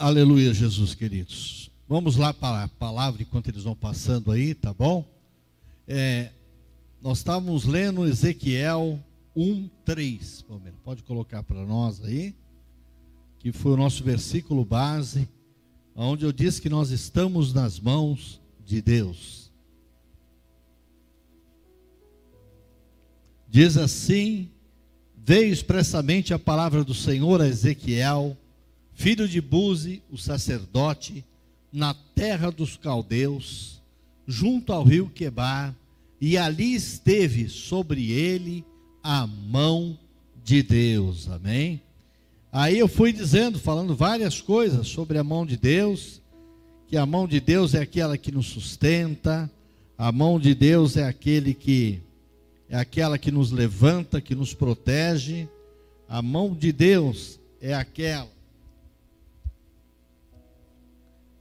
Aleluia, Jesus, queridos. Vamos lá para a palavra enquanto eles vão passando aí, tá bom? É, nós estávamos lendo Ezequiel 1, 3. Pode colocar para nós aí, que foi o nosso versículo base, onde eu disse que nós estamos nas mãos de Deus. Diz assim: veio expressamente a palavra do Senhor a Ezequiel filho de Buzi, o sacerdote, na terra dos caldeus, junto ao rio Quebar, e ali esteve sobre ele a mão de Deus. Amém? Aí eu fui dizendo, falando várias coisas sobre a mão de Deus, que a mão de Deus é aquela que nos sustenta, a mão de Deus é aquele que é aquela que nos levanta, que nos protege. A mão de Deus é aquela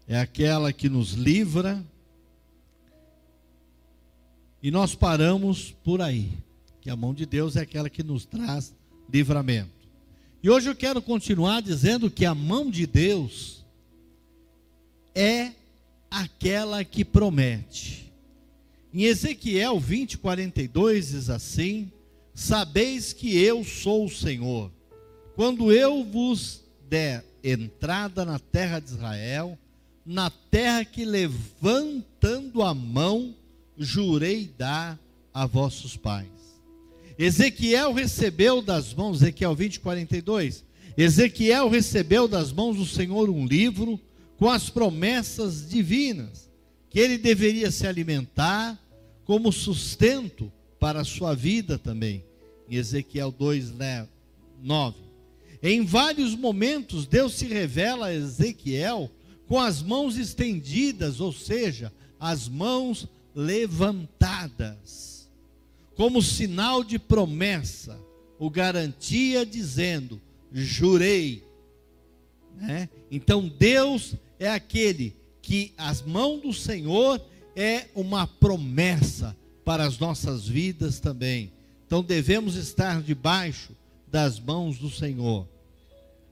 é aquela que nos livra. E nós paramos por aí, que a mão de Deus é aquela que nos traz livramento. E hoje eu quero continuar dizendo que a mão de Deus é aquela que promete. Em Ezequiel 20, 42 diz assim: Sabeis que eu sou o Senhor, quando eu vos der entrada na terra de Israel, na terra que levantando a mão jurei dar a vossos pais. Ezequiel recebeu das mãos, Ezequiel 20, 42. Ezequiel recebeu das mãos do Senhor um livro com as promessas divinas, que ele deveria se alimentar como sustento para a sua vida também. Em Ezequiel 2, 9. Em vários momentos, Deus se revela a Ezequiel com as mãos estendidas, ou seja, as mãos levantadas, como sinal de promessa, o garantia dizendo: jurei. Né? Então Deus é aquele que as mãos do Senhor é uma promessa para as nossas vidas também. Então devemos estar debaixo das mãos do Senhor.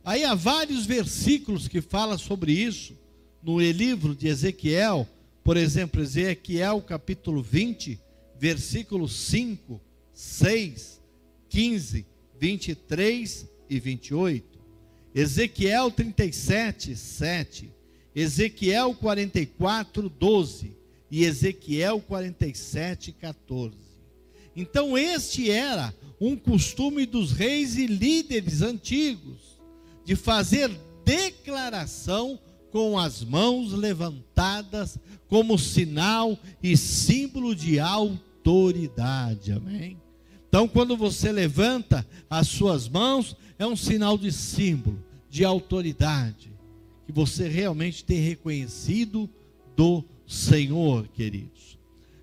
Aí há vários versículos que falam sobre isso no livro de Ezequiel, por exemplo, Ezequiel capítulo 20, versículos 5, 6, 15, 23 e 28. Ezequiel 37, 7. Ezequiel 44, 12. E Ezequiel 47, 14. Então, este era um costume dos reis e líderes antigos, de fazer declaração com as mãos levantadas como sinal e símbolo de autoridade. Amém? Então, quando você levanta as suas mãos, é um sinal de símbolo, de autoridade, que você realmente tem reconhecido do Senhor, queridos.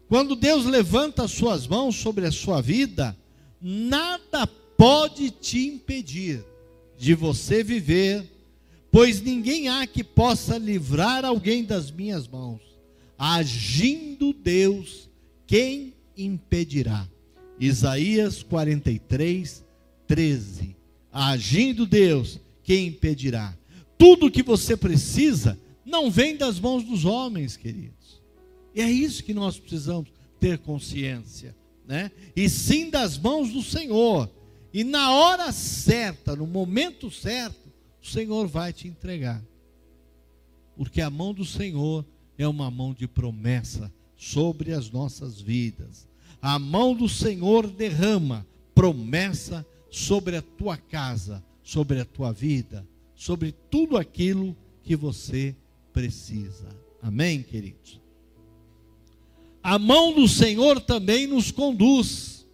Quando Deus levanta as suas mãos sobre a sua vida, nada pode te impedir de você viver pois ninguém há que possa livrar alguém das minhas mãos. Agindo Deus, quem impedirá? Isaías 43, 13. Agindo Deus, quem impedirá? Tudo que você precisa não vem das mãos dos homens, queridos. E é isso que nós precisamos ter consciência, né? E sim das mãos do Senhor. E na hora certa, no momento certo, o Senhor vai te entregar. Porque a mão do Senhor é uma mão de promessa sobre as nossas vidas. A mão do Senhor derrama promessa sobre a tua casa, sobre a tua vida, sobre tudo aquilo que você precisa. Amém, queridos? A mão do Senhor também nos conduz.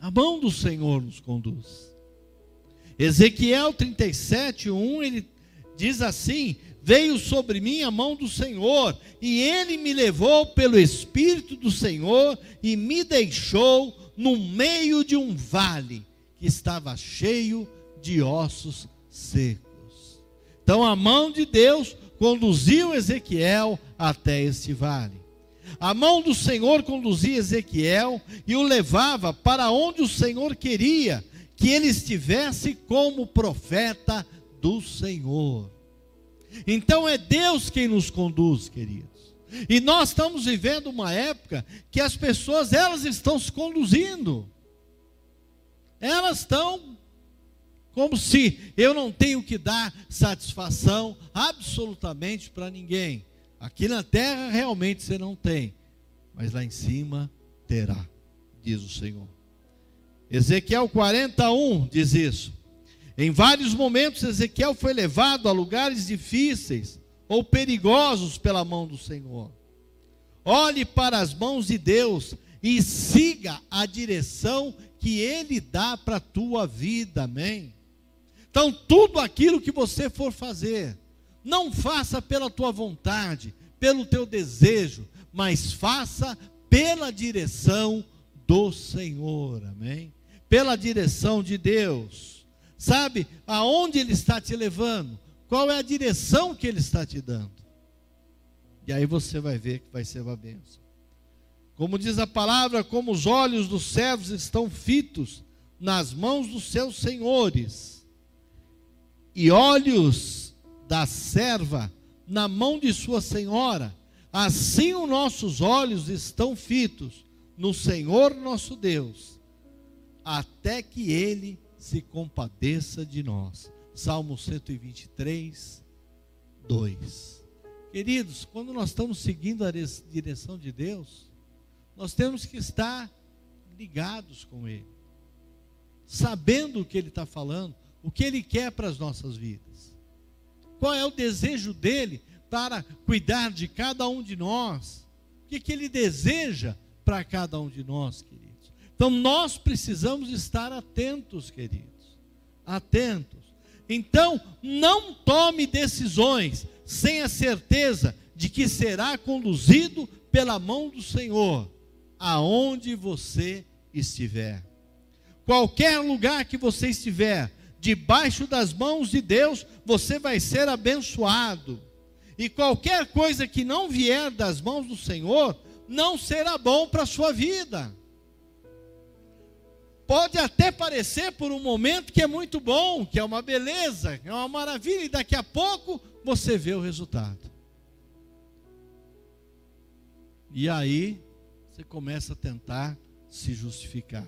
A mão do Senhor nos conduz. Ezequiel 37, 1, ele diz assim: Veio sobre mim a mão do Senhor, e ele me levou pelo Espírito do Senhor e me deixou no meio de um vale que estava cheio de ossos secos. Então a mão de Deus conduziu Ezequiel até este vale. A mão do Senhor conduzia Ezequiel e o levava para onde o Senhor queria que ele estivesse como profeta do Senhor. Então é Deus quem nos conduz, queridos. E nós estamos vivendo uma época que as pessoas elas estão se conduzindo. Elas estão como se eu não tenho que dar satisfação absolutamente para ninguém. Aqui na terra realmente você não tem, mas lá em cima terá, diz o Senhor. Ezequiel 41 diz isso. Em vários momentos, Ezequiel foi levado a lugares difíceis ou perigosos pela mão do Senhor. Olhe para as mãos de Deus e siga a direção que Ele dá para a tua vida, amém? Então, tudo aquilo que você for fazer, não faça pela tua vontade, pelo teu desejo, mas faça pela direção do Senhor, amém? Pela direção de Deus. Sabe aonde Ele está te levando? Qual é a direção que Ele está te dando? E aí você vai ver que vai ser uma bênção. Como diz a palavra, como os olhos dos servos estão fitos nas mãos dos seus senhores, e olhos da serva na mão de sua senhora, assim os nossos olhos estão fitos no Senhor nosso Deus, até que Ele se compadeça de nós. Salmo 123, 2. Queridos, quando nós estamos seguindo a direção de Deus, nós temos que estar ligados com Ele, sabendo o que Ele está falando, o que Ele quer para as nossas vidas. Qual é o desejo dele para cuidar de cada um de nós? O que, que ele deseja para cada um de nós, queridos? Então nós precisamos estar atentos, queridos. Atentos. Então, não tome decisões sem a certeza de que será conduzido pela mão do Senhor, aonde você estiver. Qualquer lugar que você estiver, debaixo das mãos de Deus, você vai ser abençoado. E qualquer coisa que não vier das mãos do Senhor, não será bom para a sua vida. Pode até parecer por um momento que é muito bom, que é uma beleza, é uma maravilha, e daqui a pouco você vê o resultado. E aí você começa a tentar se justificar.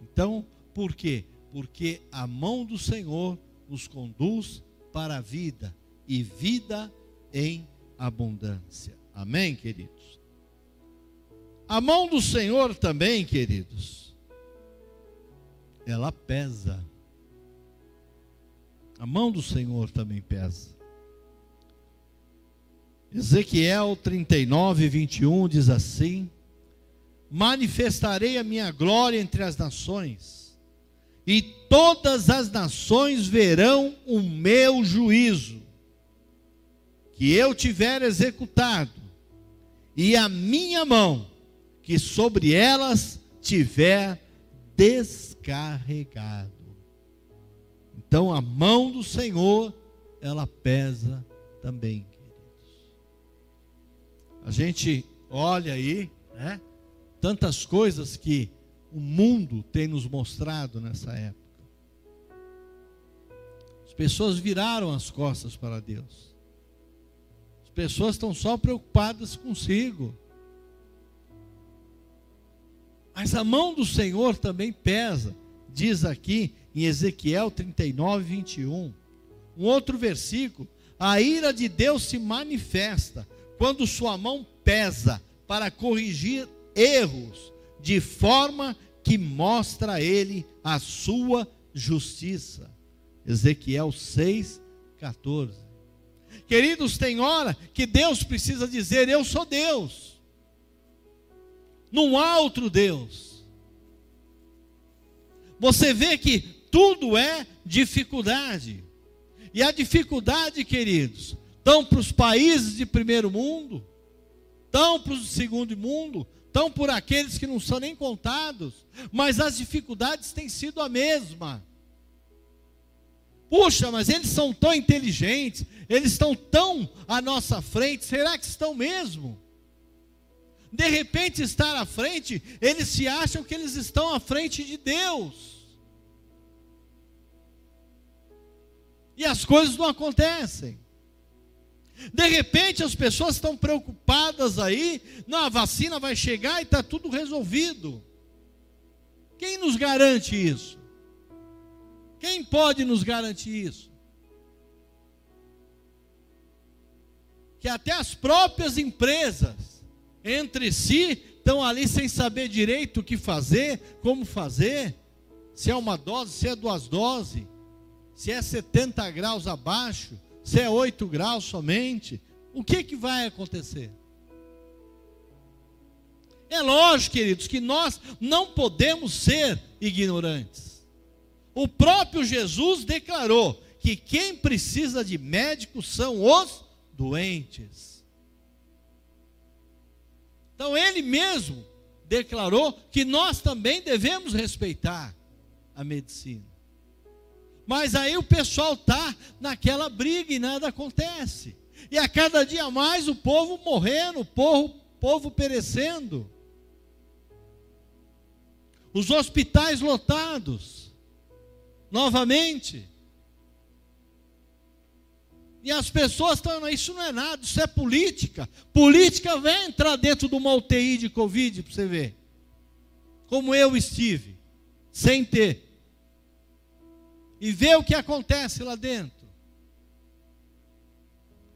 Então, por quê? porque a mão do Senhor nos conduz para a vida e vida em abundância. Amém, queridos? A mão do Senhor também, queridos, ela pesa. A mão do Senhor também pesa. Ezequiel 39, 21 diz assim: Manifestarei a minha glória entre as nações e todas as nações verão o meu juízo, que eu tiver executado, e a minha mão, que sobre elas tiver descarregado. Então a mão do Senhor, ela pesa também, queridos. A gente olha aí, né? Tantas coisas que o mundo tem nos mostrado nessa época. As pessoas viraram as costas para Deus. As pessoas estão só preocupadas consigo. Mas a mão do Senhor também pesa, diz aqui em Ezequiel 39, 21. Um outro versículo: a ira de Deus se manifesta quando sua mão pesa para corrigir erros de forma que mostra a ele a sua justiça. Ezequiel 6, 14. Queridos, tem hora que Deus precisa dizer: Eu sou Deus. Há outro Deus. Você vê que tudo é dificuldade. E a dificuldade, queridos, estão para os países de primeiro mundo, estão para os segundo mundo, estão por aqueles que não são nem contados, mas as dificuldades têm sido a mesma. Puxa, mas eles são tão inteligentes, eles estão tão à nossa frente, será que estão mesmo? De repente, estar à frente, eles se acham que eles estão à frente de Deus. E as coisas não acontecem. De repente as pessoas estão preocupadas aí, não, a vacina vai chegar e está tudo resolvido. Quem nos garante isso? Quem pode nos garantir isso? Que até as próprias empresas, entre si, estão ali sem saber direito o que fazer, como fazer, se é uma dose, se é duas doses, se é 70 graus abaixo se é 8 graus somente, o que, que vai acontecer? É lógico, queridos, que nós não podemos ser ignorantes. O próprio Jesus declarou que quem precisa de médicos são os doentes. Então ele mesmo declarou que nós também devemos respeitar a medicina. Mas aí o pessoal está naquela briga e nada acontece. E a cada dia mais o povo morrendo, o povo, povo perecendo. Os hospitais lotados. Novamente. E as pessoas estão, isso não é nada, isso é política. Política vai entrar dentro de uma UTI de Covid para você ver. Como eu estive, sem ter e ver o que acontece lá dentro.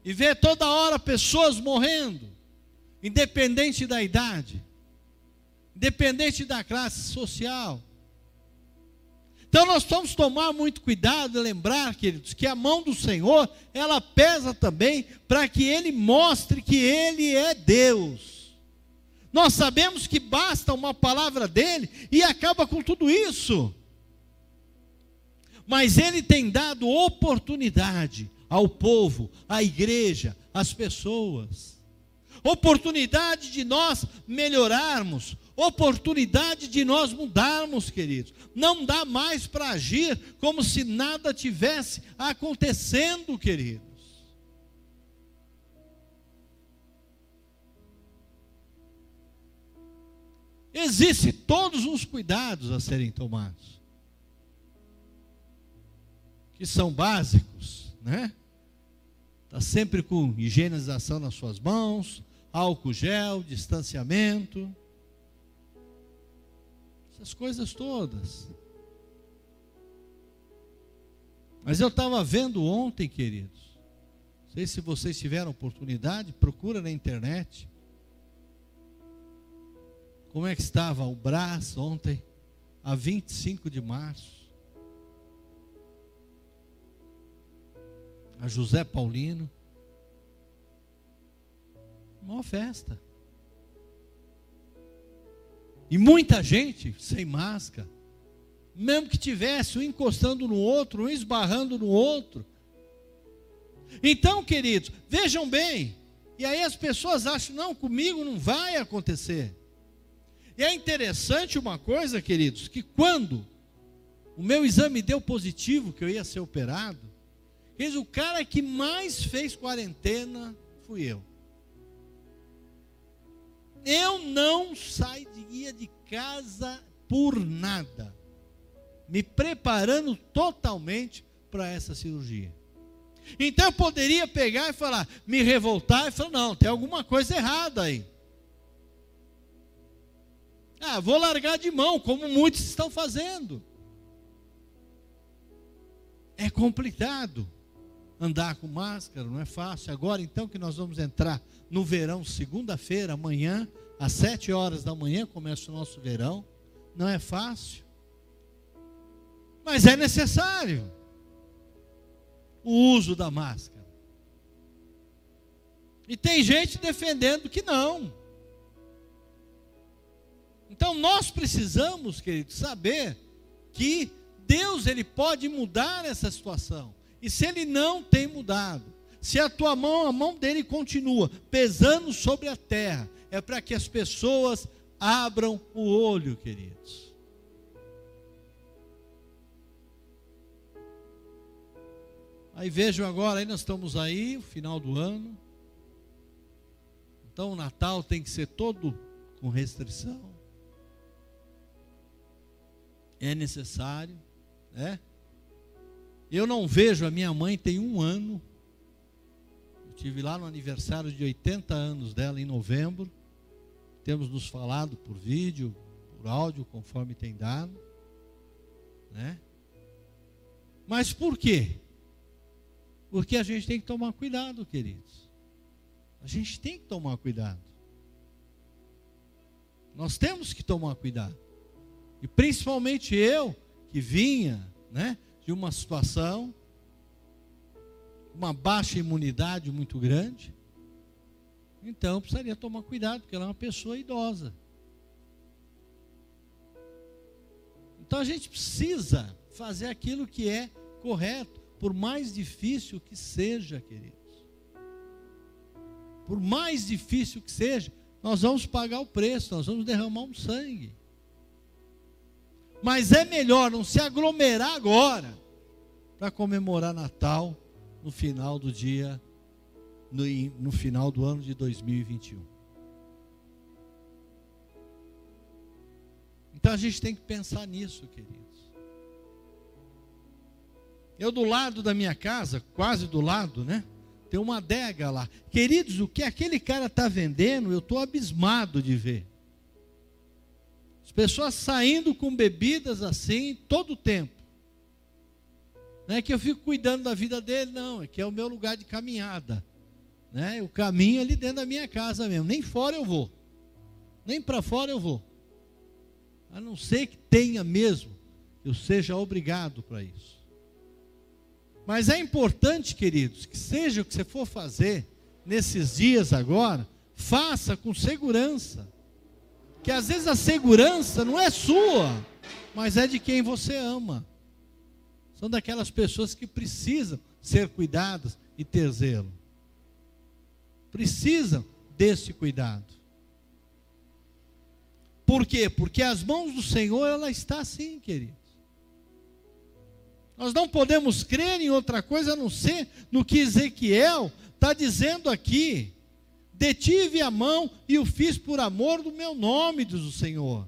E ver toda hora pessoas morrendo, independente da idade, independente da classe social. Então nós vamos tomar muito cuidado e lembrar, queridos, que a mão do Senhor, ela pesa também para que ele mostre que ele é Deus. Nós sabemos que basta uma palavra dele e acaba com tudo isso mas ele tem dado oportunidade ao povo, à igreja, às pessoas. Oportunidade de nós melhorarmos, oportunidade de nós mudarmos, queridos. Não dá mais para agir como se nada tivesse acontecendo, queridos. Existem todos os cuidados a serem tomados que são básicos, né? Está sempre com higienização nas suas mãos, álcool gel, distanciamento, essas coisas todas. Mas eu estava vendo ontem, queridos, não sei se vocês tiveram oportunidade, procura na internet. Como é que estava o braço ontem, a 25 de março? a José Paulino. Uma festa. E muita gente sem máscara. Mesmo que tivesse um encostando no outro, um esbarrando no outro. Então, queridos, vejam bem. E aí as pessoas acham, não, comigo não vai acontecer. E é interessante uma coisa, queridos, que quando o meu exame deu positivo, que eu ia ser operado, o cara que mais fez quarentena fui eu. Eu não saía de casa por nada, me preparando totalmente para essa cirurgia. Então eu poderia pegar e falar, me revoltar e falar, não, tem alguma coisa errada aí. Ah, vou largar de mão, como muitos estão fazendo. É complicado andar com máscara, não é fácil. Agora, então, que nós vamos entrar no verão, segunda-feira, amanhã, às sete horas da manhã, começa o nosso verão. Não é fácil, mas é necessário o uso da máscara. E tem gente defendendo que não. Então nós precisamos, queridos, saber que Deus ele pode mudar essa situação. E se ele não tem mudado, se a tua mão, a mão dele continua pesando sobre a terra, é para que as pessoas abram o olho, queridos. Aí vejam agora, aí nós estamos aí, final do ano. Então o Natal tem que ser todo com restrição. É necessário, né? Eu não vejo a minha mãe tem um ano. Eu tive lá no aniversário de 80 anos dela em novembro. Temos nos falado por vídeo, por áudio, conforme tem dado, né? Mas por quê? Porque a gente tem que tomar cuidado, queridos. A gente tem que tomar cuidado. Nós temos que tomar cuidado. E principalmente eu, que vinha né, de uma situação, uma baixa imunidade muito grande, então precisaria tomar cuidado, porque ela é uma pessoa idosa. Então a gente precisa fazer aquilo que é correto por mais difícil que seja, queridos. Por mais difícil que seja, nós vamos pagar o preço, nós vamos derramar um sangue. Mas é melhor não se aglomerar agora para comemorar Natal no final do dia, no, no final do ano de 2021. Então a gente tem que pensar nisso, querido. Eu do lado da minha casa, quase do lado, né? Tem uma adega lá. Queridos, o que aquele cara está vendendo, eu estou abismado de ver. As pessoas saindo com bebidas assim todo o tempo. Não é que eu fico cuidando da vida dele, não. É que é o meu lugar de caminhada. Né? Eu caminho ali dentro da minha casa mesmo. Nem fora eu vou. Nem para fora eu vou. A não ser que tenha mesmo, eu seja obrigado para isso. Mas é importante, queridos, que seja o que você for fazer nesses dias agora, faça com segurança. Que às vezes a segurança não é sua, mas é de quem você ama. São daquelas pessoas que precisam ser cuidadas e ter zelo. Precisam desse cuidado. Por quê? Porque as mãos do Senhor ela está assim, querido. Nós não podemos crer em outra coisa a não ser no que Ezequiel está dizendo aqui. Detive a mão e o fiz por amor do meu nome, diz o Senhor.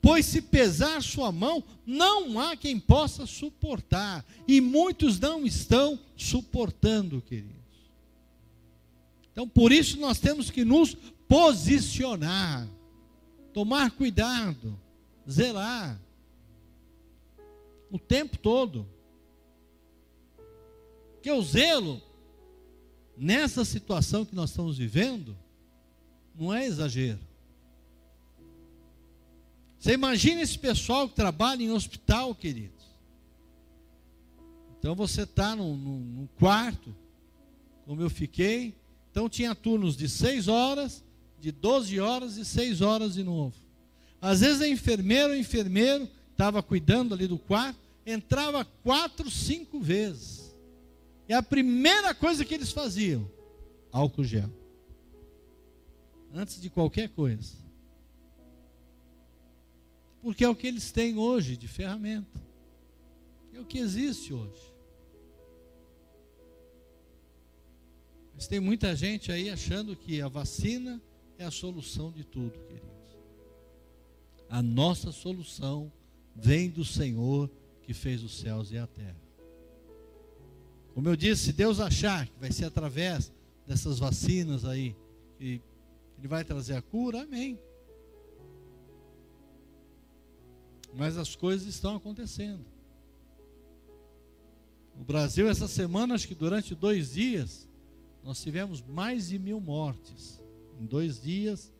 Pois se pesar sua mão, não há quem possa suportar. E muitos não estão suportando, queridos. Então, por isso nós temos que nos posicionar, tomar cuidado, zelar o tempo todo. Porque o zelo, nessa situação que nós estamos vivendo, não é exagero. Você imagina esse pessoal que trabalha em hospital, queridos. Então você está num, num, num, quarto, como eu fiquei. Então tinha turnos de 6 horas, de 12 horas e 6 horas de novo. Às vezes a enfermeira ou enfermeiro estava cuidando ali do quarto, entrava quatro, cinco vezes. E a primeira coisa que eles faziam, álcool gel. Antes de qualquer coisa. Porque é o que eles têm hoje de ferramenta. É o que existe hoje. Mas tem muita gente aí achando que a vacina é a solução de tudo, queridos. A nossa solução vem do Senhor que fez os céus e a terra. Como eu disse, se Deus achar que vai ser através dessas vacinas aí que Ele vai trazer a cura, amém. Mas as coisas estão acontecendo. No Brasil, essa semana, acho que durante dois dias, nós tivemos mais de mil mortes. Em dois dias,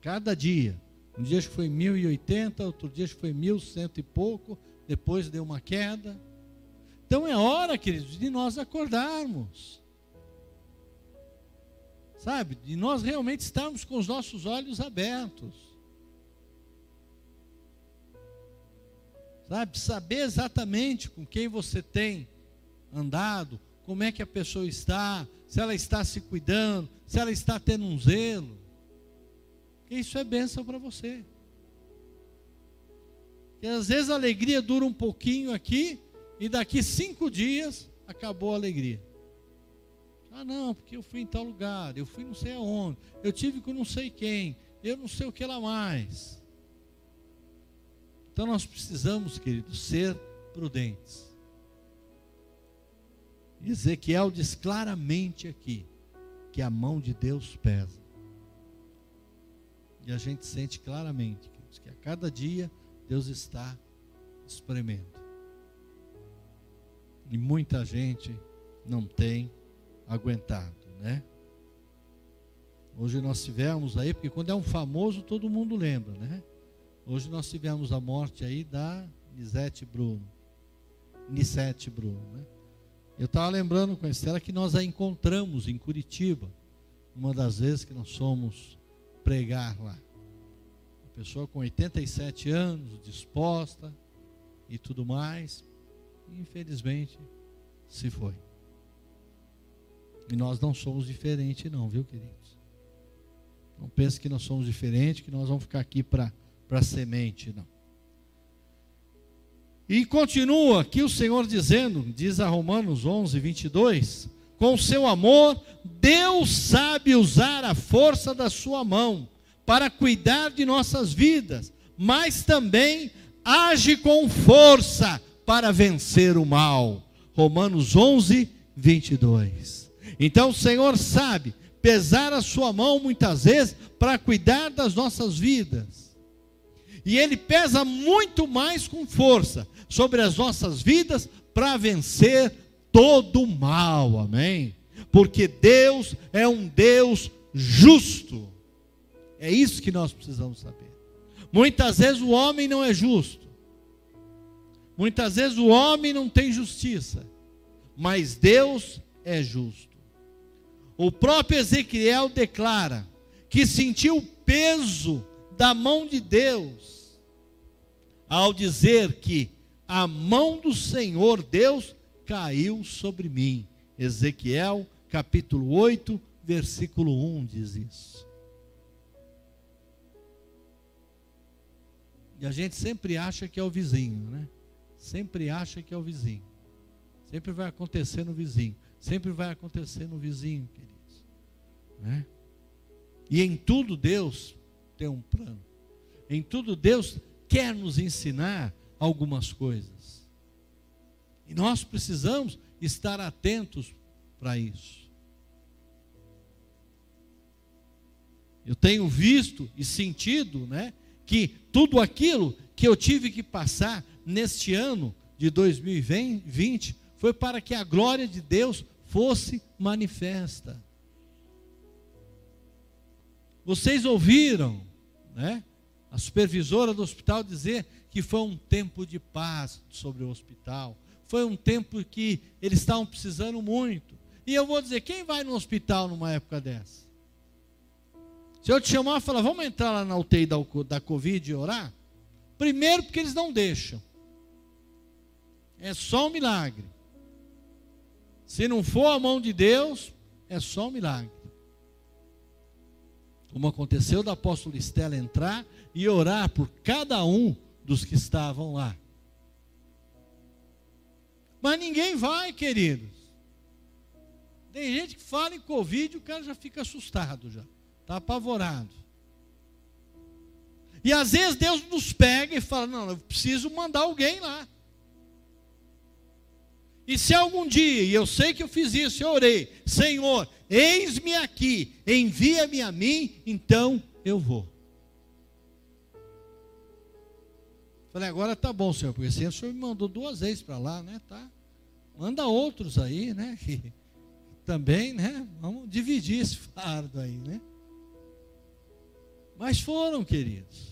cada dia. Um dia acho que foi 1080, outro dia acho que foi 1100 e pouco, depois deu uma queda. Então é hora, queridos, de nós acordarmos. Sabe? De nós realmente estarmos com os nossos olhos abertos. Sabe? Saber exatamente com quem você tem andado, como é que a pessoa está, se ela está se cuidando, se ela está tendo um zelo. Isso é bênção para você. E às vezes a alegria dura um pouquinho aqui, e daqui cinco dias acabou a alegria. Ah, não, porque eu fui em tal lugar, eu fui não sei aonde, eu tive com não sei quem, eu não sei o que lá mais. Então nós precisamos, queridos, ser prudentes. Ezequiel diz claramente aqui que a mão de Deus pesa. E a gente sente claramente que a cada dia Deus está espremendo. E muita gente não tem aguentado, né? Hoje nós tivemos aí, porque quando é um famoso todo mundo lembra, né? Hoje nós tivemos a morte aí da Nisete Bruno. Nissete Bruno, né? Eu estava lembrando com a Estela que nós a encontramos em Curitiba, uma das vezes que nós fomos pregar lá. Uma pessoa com 87 anos, disposta e tudo mais, infelizmente se foi. E nós não somos diferentes, não, viu, queridos? Não pense que nós somos diferentes, que nós vamos ficar aqui para semente, não. E continua aqui o Senhor dizendo, diz a Romanos 11, 22, com seu amor, Deus sabe usar a força da sua mão para cuidar de nossas vidas, mas também age com força para vencer o mal. Romanos 11, 22. Então o Senhor sabe pesar a sua mão muitas vezes para cuidar das nossas vidas. E Ele pesa muito mais com força sobre as nossas vidas para vencer todo o mal, amém? Porque Deus é um Deus justo. É isso que nós precisamos saber. Muitas vezes o homem não é justo. Muitas vezes o homem não tem justiça. Mas Deus é justo. O próprio Ezequiel declara que sentiu o peso da mão de Deus ao dizer que a mão do Senhor Deus caiu sobre mim. Ezequiel capítulo 8, versículo 1 diz isso. E a gente sempre acha que é o vizinho, né? Sempre acha que é o vizinho. Sempre vai acontecer no vizinho. Sempre vai acontecer no vizinho, queridos. Né? E em tudo Deus tem um plano. Em tudo Deus quer nos ensinar algumas coisas. E nós precisamos estar atentos para isso. Eu tenho visto e sentido, né, que tudo aquilo que eu tive que passar neste ano de 2020 foi para que a glória de Deus fosse manifesta. Vocês ouviram, né? A supervisora do hospital dizer que foi um tempo de paz sobre o hospital. Foi um tempo que eles estavam precisando muito. E eu vou dizer, quem vai no hospital numa época dessa? Se eu te chamar e falar, vamos entrar lá na UTI da, da Covid e orar? Primeiro porque eles não deixam. É só um milagre. Se não for a mão de Deus, é só um milagre. Como aconteceu da apóstola Estela entrar e orar por cada um dos que estavam lá. Mas ninguém vai, queridos. Tem gente que fala em Covid e o cara já fica assustado já. Está apavorado. E às vezes Deus nos pega e fala: Não, eu preciso mandar alguém lá. E se algum dia, e eu sei que eu fiz isso, eu orei, Senhor, eis-me aqui, envia-me a mim, então eu vou. Falei, agora tá bom, senhor, porque assim, o senhor me mandou duas vezes para lá, né? Tá. Manda outros aí, né? Que também, né? Vamos dividir esse fardo aí, né? Mas foram, queridos.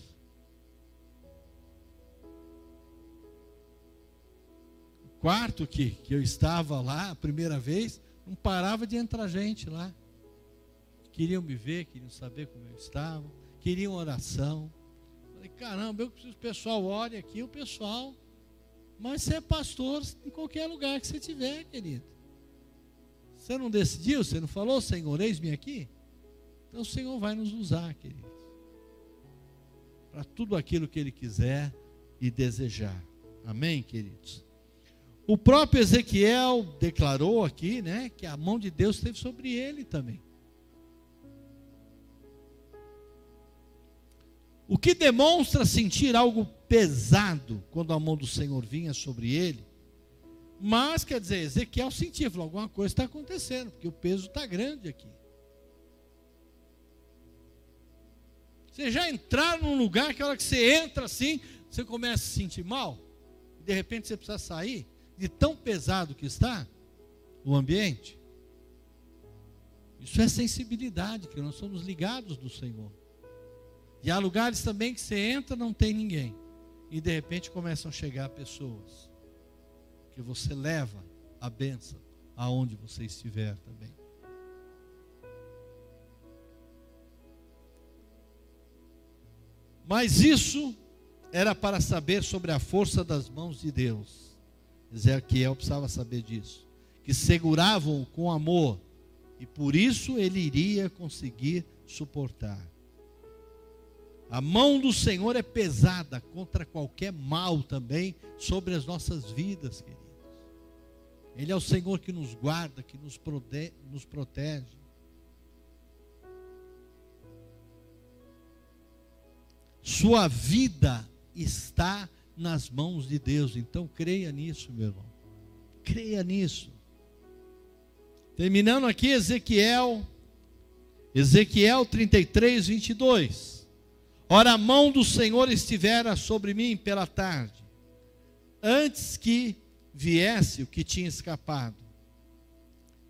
Quarto que, que eu estava lá a primeira vez, não parava de entrar gente lá. Queriam me ver, queriam saber como eu estava, queriam oração. Falei, caramba, eu preciso que o pessoal ore aqui, o pessoal. Mas você é pastor em qualquer lugar que você tiver, querido. Você não decidiu? Você não falou, Senhor, eis-me aqui? Então o Senhor vai nos usar, queridos. Para tudo aquilo que Ele quiser e desejar. Amém, queridos? O próprio Ezequiel declarou aqui, né, que a mão de Deus esteve sobre ele também. O que demonstra sentir algo pesado quando a mão do Senhor vinha sobre ele. Mas, quer dizer, Ezequiel sentia, falou, alguma coisa está acontecendo, porque o peso está grande aqui. Você já entrar num lugar que a hora que você entra assim, você começa a se sentir mal, e de repente você precisa sair de tão pesado que está o ambiente. Isso é sensibilidade, que nós somos ligados do Senhor. E há lugares também que você entra não tem ninguém. E de repente começam a chegar pessoas. Que você leva a bênção aonde você estiver também. Mas isso era para saber sobre a força das mãos de Deus. Ezequiel precisava saber disso. Que seguravam com amor e por isso ele iria conseguir suportar. A mão do Senhor é pesada contra qualquer mal também sobre as nossas vidas, queridos. Ele é o Senhor que nos guarda, que nos, protege. Nos protege. Sua vida está nas mãos de Deus, então creia nisso, meu irmão. Creia nisso. Terminando aqui, Ezequiel, Ezequiel 33, 22. Ora, a mão do Senhor estivera sobre mim pela tarde, antes que viesse o que tinha escapado.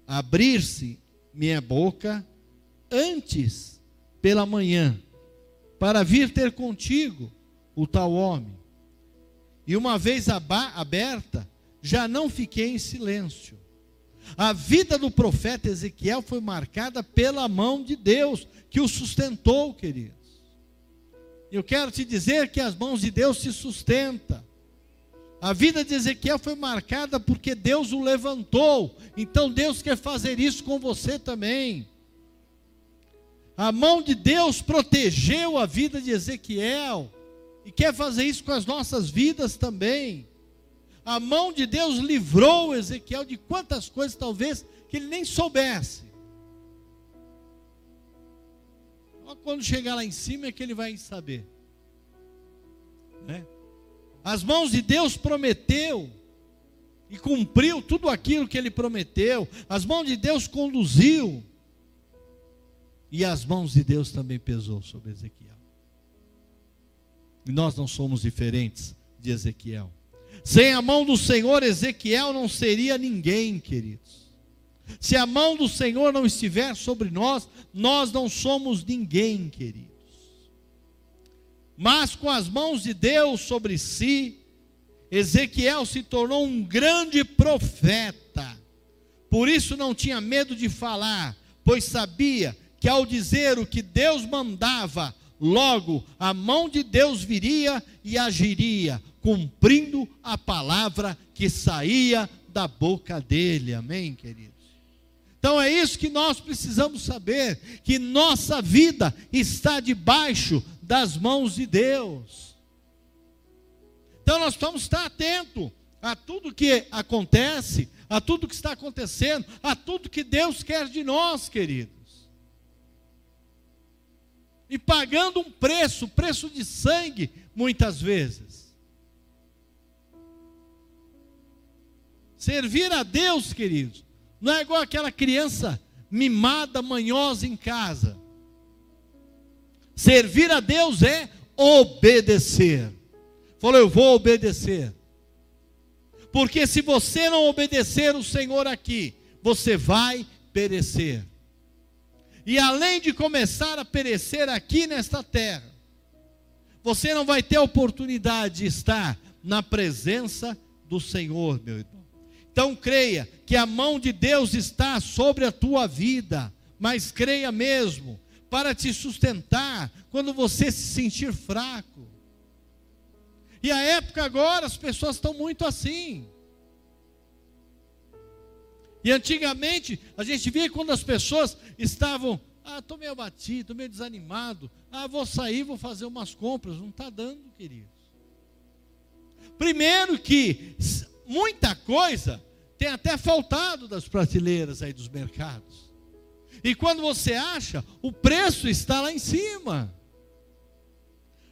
Abrir-se minha boca antes pela manhã, para vir ter contigo o tal homem. E uma vez aberta, já não fiquei em silêncio a vida do profeta Ezequiel foi marcada pela mão de Deus, que o sustentou, queridos. Eu quero te dizer que as mãos de Deus se sustentam. A vida de Ezequiel foi marcada porque Deus o levantou. Então Deus quer fazer isso com você também. A mão de Deus protegeu a vida de Ezequiel e quer fazer isso com as nossas vidas também a mão de Deus livrou Ezequiel de quantas coisas talvez que ele nem soubesse. Quando chegar lá em cima é que ele vai saber. Né? As mãos de Deus prometeu e cumpriu tudo aquilo que ele prometeu. As mãos de Deus conduziu. E as mãos de Deus também pesou sobre Ezequiel. Nós não somos diferentes de Ezequiel. Sem a mão do Senhor, Ezequiel não seria ninguém, queridos. Se a mão do Senhor não estiver sobre nós, nós não somos ninguém, queridos. Mas com as mãos de Deus sobre si, Ezequiel se tornou um grande profeta. Por isso não tinha medo de falar, pois sabia que ao dizer o que Deus mandava, logo a mão de Deus viria e agiria, cumprindo a palavra que saía da boca dele. Amém, queridos? Então é isso que nós precisamos saber: que nossa vida está debaixo das mãos de Deus. Então nós precisamos estar atentos a tudo que acontece, a tudo que está acontecendo, a tudo que Deus quer de nós, queridos. E pagando um preço, preço de sangue, muitas vezes. Servir a Deus, queridos, não é igual aquela criança mimada, manhosa em casa. Servir a Deus é obedecer. Falou, eu vou obedecer. Porque se você não obedecer o Senhor aqui, você vai perecer. E além de começar a perecer aqui nesta terra, você não vai ter oportunidade de estar na presença do Senhor, meu irmão. Então creia que a mão de Deus está sobre a tua vida, mas creia mesmo, para te sustentar quando você se sentir fraco. E a época agora, as pessoas estão muito assim. E antigamente, a gente via quando as pessoas estavam, ah, estou meio abatido, estou meio desanimado, ah, vou sair, vou fazer umas compras. Não está dando, queridos. Primeiro que muita coisa tem até faltado das prateleiras aí dos mercados. E quando você acha, o preço está lá em cima.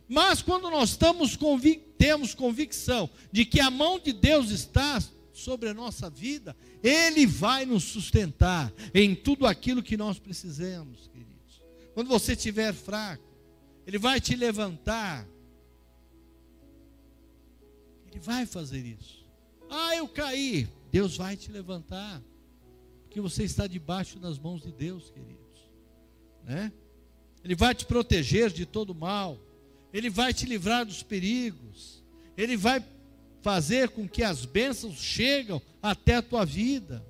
Mas quando nós estamos convic temos convicção de que a mão de Deus está sobre a nossa vida, Ele vai nos sustentar em tudo aquilo que nós precisamos, queridos. Quando você estiver fraco, Ele vai te levantar. Ele vai fazer isso. Ah, eu caí. Deus vai te levantar. Porque você está debaixo das mãos de Deus, queridos. Né? Ele vai te proteger de todo mal. Ele vai te livrar dos perigos. Ele vai fazer com que as bênçãos cheguem até a tua vida.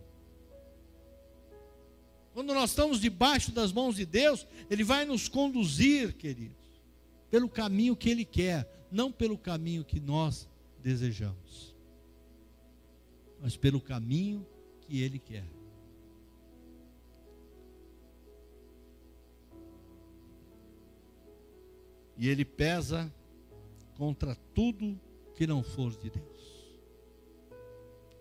Quando nós estamos debaixo das mãos de Deus, Ele vai nos conduzir, queridos, pelo caminho que Ele quer, não pelo caminho que nós desejamos, mas pelo caminho que Ele quer. E Ele pesa contra tudo que não for de Deus.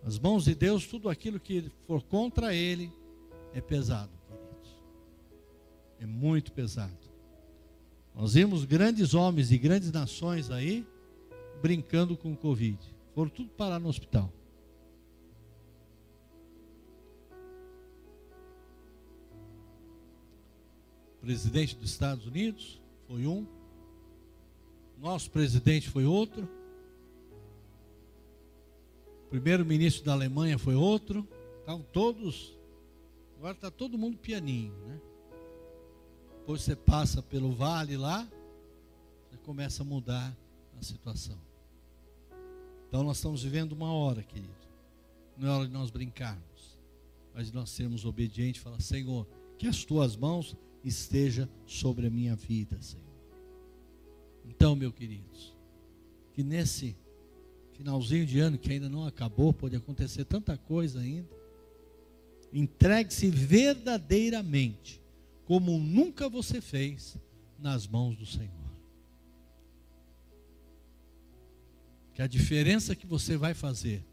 As mãos de Deus, tudo aquilo que for contra Ele, é pesado, queridos. É muito pesado. Nós vimos grandes homens e grandes nações aí brincando com o Covid. Foram tudo parar no hospital. Presidente dos Estados Unidos foi um. Nosso presidente foi outro. Primeiro-ministro da Alemanha foi outro. Estavam todos. Agora está todo mundo pianinho, né? Depois você passa pelo vale lá, você começa a mudar a situação. Então nós estamos vivendo uma hora, querido. Não é hora de nós brincarmos, mas de nós sermos obedientes e falar, Senhor, que as tuas mãos estejam sobre a minha vida, Senhor. Então, meus queridos, que nesse finalzinho de ano que ainda não acabou, pode acontecer tanta coisa ainda. Entregue-se verdadeiramente, como nunca você fez, nas mãos do Senhor. Que a diferença que você vai fazer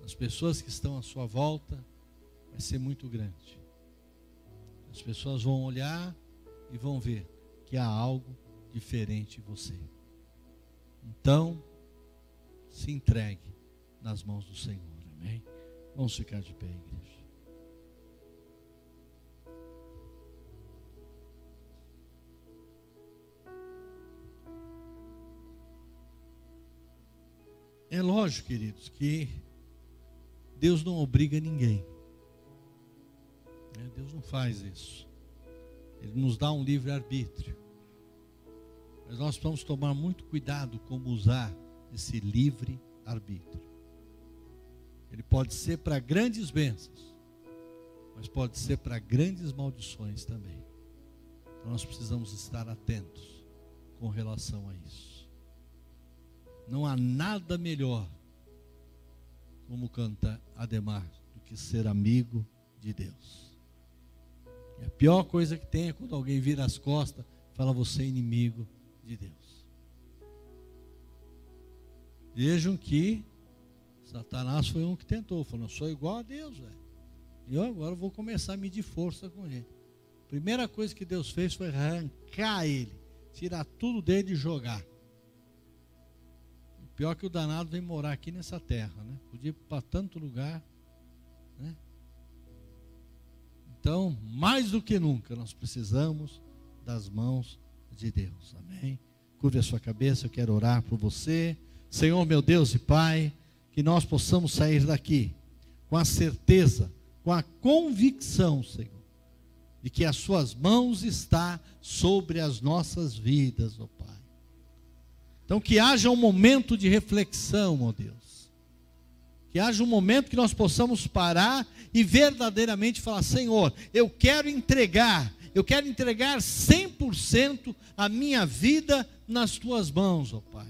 nas pessoas que estão à sua volta vai ser muito grande. As pessoas vão olhar e vão ver que há algo diferente em você. Então, se entregue nas mãos do Senhor. Amém? Vamos ficar de pé, igreja. É lógico, queridos, que Deus não obriga ninguém. Né? Deus não faz isso. Ele nos dá um livre arbítrio. Mas nós precisamos tomar muito cuidado como usar esse livre arbítrio. Ele pode ser para grandes bênçãos, mas pode ser para grandes maldições também. Então nós precisamos estar atentos com relação a isso. Não há nada melhor, como canta Ademar, do que ser amigo de Deus. E a pior coisa que tem é quando alguém vira as costas e fala você é inimigo de Deus. Vejam que Satanás foi um que tentou, falou: sou igual a Deus. E eu agora vou começar a medir força com ele. Primeira coisa que Deus fez foi arrancar ele, tirar tudo dele e jogar. O pior que o danado vem morar aqui nessa terra, né? Podia ir para tanto lugar, né? Então, mais do que nunca, nós precisamos das mãos de Deus. Amém? Curve a sua cabeça, eu quero orar por você. Senhor, meu Deus e Pai, que nós possamos sair daqui com a certeza, com a convicção, Senhor, de que as Suas mãos está sobre as nossas vidas, ó Pai. Então, que haja um momento de reflexão, ó Deus. Que haja um momento que nós possamos parar e verdadeiramente falar: Senhor, eu quero entregar, eu quero entregar 100% a minha vida nas tuas mãos, ó Pai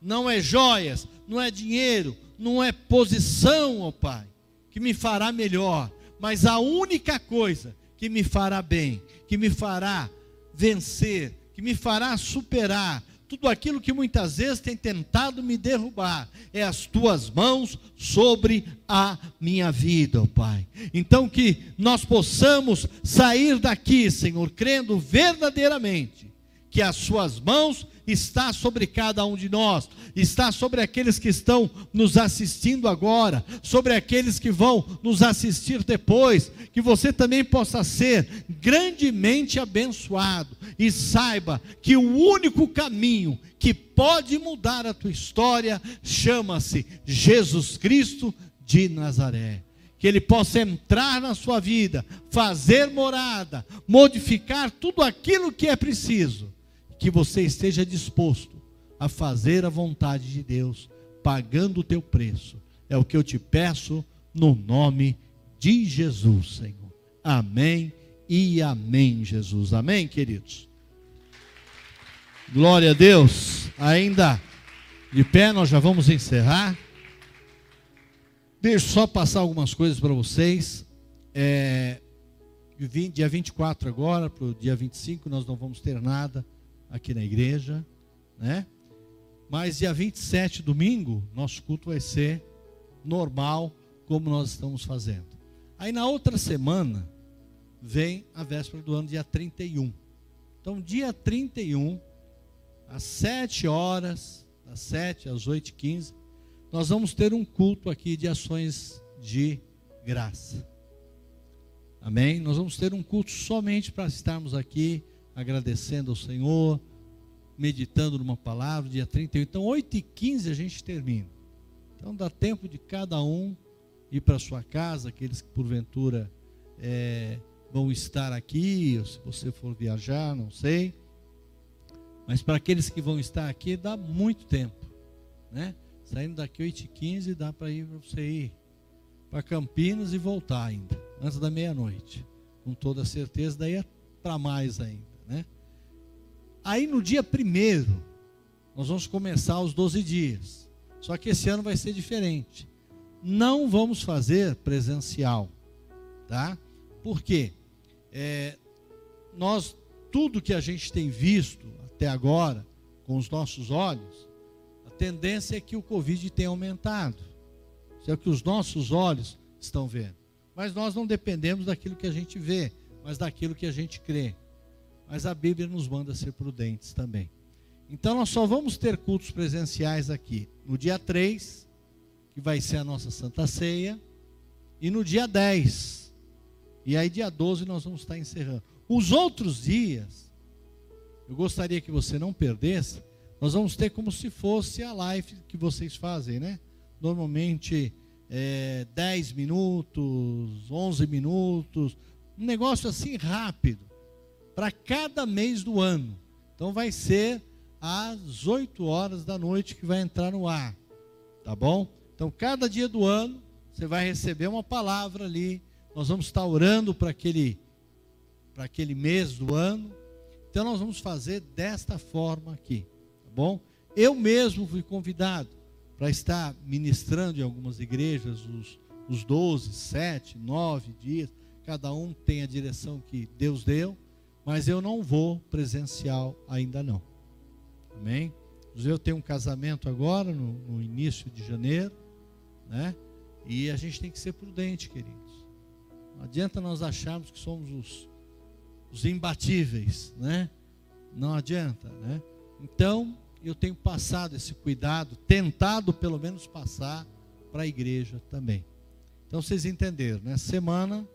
não é joias, não é dinheiro, não é posição, ó Pai, que me fará melhor, mas a única coisa que me fará bem, que me fará vencer, que me fará superar tudo aquilo que muitas vezes tem tentado me derrubar, é as tuas mãos sobre a minha vida, ó Pai. Então que nós possamos sair daqui, Senhor, crendo verdadeiramente que as suas mãos está sobre cada um de nós, está sobre aqueles que estão nos assistindo agora, sobre aqueles que vão nos assistir depois, que você também possa ser grandemente abençoado e saiba que o único caminho que pode mudar a tua história chama-se Jesus Cristo de Nazaré. Que Ele possa entrar na sua vida, fazer morada, modificar tudo aquilo que é preciso, que você esteja disposto a fazer a vontade de Deus, pagando o teu preço. É o que eu te peço no nome de Jesus, Senhor. Amém e amém, Jesus. Amém, queridos. Glória a Deus. Ainda de pé, nós já vamos encerrar. Deixa eu só passar algumas coisas para vocês. É, dia 24 agora, para o dia 25, nós não vamos ter nada aqui na igreja, né? Mas dia 27, domingo, nosso culto vai ser normal, como nós estamos fazendo. Aí na outra semana, vem a véspera do ano, dia 31. Então, dia 31, às 7 horas, das 7 às 8 e 15, nós vamos ter um culto aqui de ações de graça. Amém? Nós vamos ter um culto somente para estarmos aqui agradecendo ao Senhor, meditando numa palavra, dia 31. Então, 8 e 15 a gente termina. Então, dá tempo de cada um ir para sua casa, aqueles que porventura é, vão estar aqui, ou se você for viajar, não sei. Mas para aqueles que vão estar aqui, dá muito tempo. Né? Saindo daqui 8 e 15 dá para ir para você ir para Campinas e voltar ainda, antes da meia-noite. Com toda certeza, daí é para mais ainda. Né? Aí no dia primeiro, nós vamos começar os 12 dias. Só que esse ano vai ser diferente. Não vamos fazer presencial, tá? Por quê? É, nós, tudo que a gente tem visto até agora, com os nossos olhos, a tendência é que o Covid tenha aumentado. Isso é o que os nossos olhos estão vendo. Mas nós não dependemos daquilo que a gente vê, mas daquilo que a gente crê mas a Bíblia nos manda ser prudentes também. Então nós só vamos ter cultos presenciais aqui no dia 3, que vai ser a nossa Santa Ceia, e no dia 10. E aí dia 12 nós vamos estar encerrando. Os outros dias, eu gostaria que você não perdesse, nós vamos ter como se fosse a live que vocês fazem, né? Normalmente é, 10 minutos, 11 minutos, um negócio assim rápido para cada mês do ano. Então vai ser às 8 horas da noite que vai entrar no ar. Tá bom? Então cada dia do ano você vai receber uma palavra ali. Nós vamos estar orando para aquele para aquele mês do ano. Então nós vamos fazer desta forma aqui, tá bom? Eu mesmo fui convidado para estar ministrando em algumas igrejas os, os 12, 7, 9 dias. Cada um tem a direção que Deus deu mas eu não vou presencial ainda não. Amém? Eu tenho um casamento agora, no, no, início de janeiro, né? E a gente tem que ser prudente, queridos. Não adianta nós acharmos que somos os, os imbatíveis, né? Não adianta, né? Então, eu tenho passado esse cuidado, tentado pelo menos passar para a igreja também. Então, vocês entenderam, né? Semana,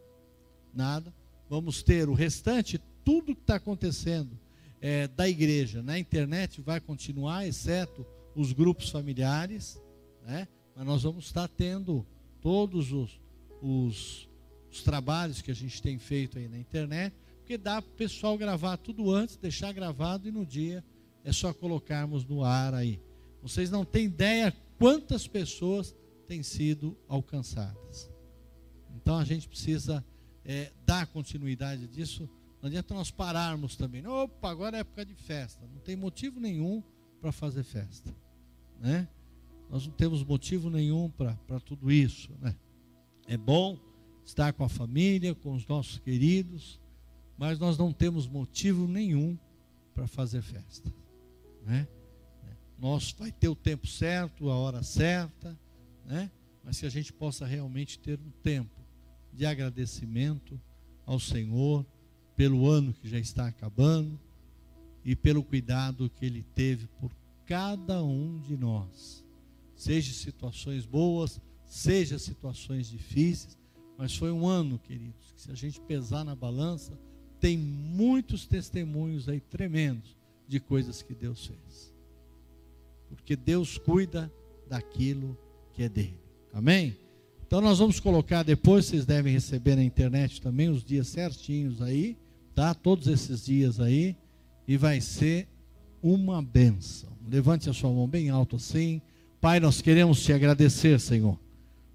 nada. Vamos ter o restante tudo que está acontecendo é, da igreja na internet vai continuar, exceto os grupos familiares, né? mas nós vamos estar tendo todos os, os, os trabalhos que a gente tem feito aí na internet, porque dá para o pessoal gravar tudo antes, deixar gravado e no dia é só colocarmos no ar aí. Vocês não têm ideia quantas pessoas têm sido alcançadas. Então a gente precisa é, dar continuidade disso não adianta nós pararmos também. Opa, agora é época de festa. Não tem motivo nenhum para fazer festa. Né? Nós não temos motivo nenhum para tudo isso. Né? É bom estar com a família, com os nossos queridos, mas nós não temos motivo nenhum para fazer festa. Né? Nós vai ter o tempo certo, a hora certa, né? mas que a gente possa realmente ter um tempo de agradecimento ao Senhor pelo ano que já está acabando, e pelo cuidado que ele teve por cada um de nós. Seja situações boas, seja situações difíceis, mas foi um ano, queridos, que se a gente pesar na balança, tem muitos testemunhos aí tremendos de coisas que Deus fez. Porque Deus cuida daquilo que é dele. Amém? Então nós vamos colocar depois, vocês devem receber na internet também os dias certinhos aí, tá? Todos esses dias aí, e vai ser uma benção. Levante a sua mão bem alto assim. Pai, nós queremos te agradecer, Senhor,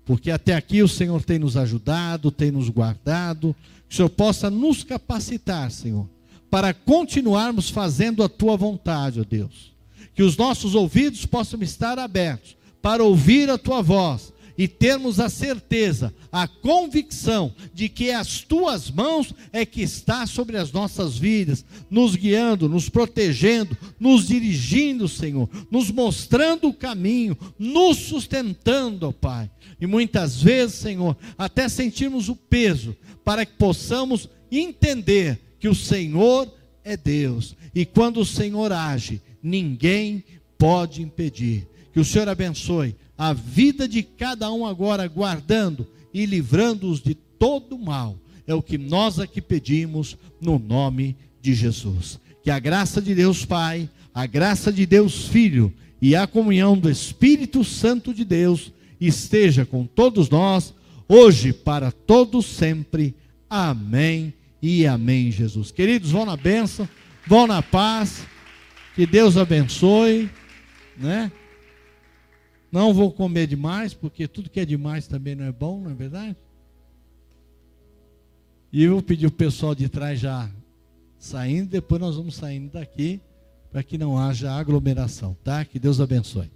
porque até aqui o Senhor tem nos ajudado, tem nos guardado, que o Senhor possa nos capacitar, Senhor, para continuarmos fazendo a tua vontade, ó Deus. Que os nossos ouvidos possam estar abertos para ouvir a tua voz e termos a certeza, a convicção de que as tuas mãos é que está sobre as nossas vidas, nos guiando, nos protegendo, nos dirigindo, Senhor, nos mostrando o caminho, nos sustentando, ó Pai. E muitas vezes, Senhor, até sentirmos o peso para que possamos entender que o Senhor é Deus e quando o Senhor age, ninguém pode impedir. Que o Senhor abençoe a vida de cada um agora, guardando e livrando-os de todo mal. É o que nós aqui pedimos no nome de Jesus. Que a graça de Deus Pai, a graça de Deus Filho e a comunhão do Espírito Santo de Deus esteja com todos nós, hoje para todos sempre. Amém e amém, Jesus. Queridos, vão na bênção, vão na paz. Que Deus abençoe, né? Não vou comer demais, porque tudo que é demais também não é bom, não é verdade? E eu vou pedir o pessoal de trás já saindo, depois nós vamos saindo daqui, para que não haja aglomeração, tá? Que Deus abençoe.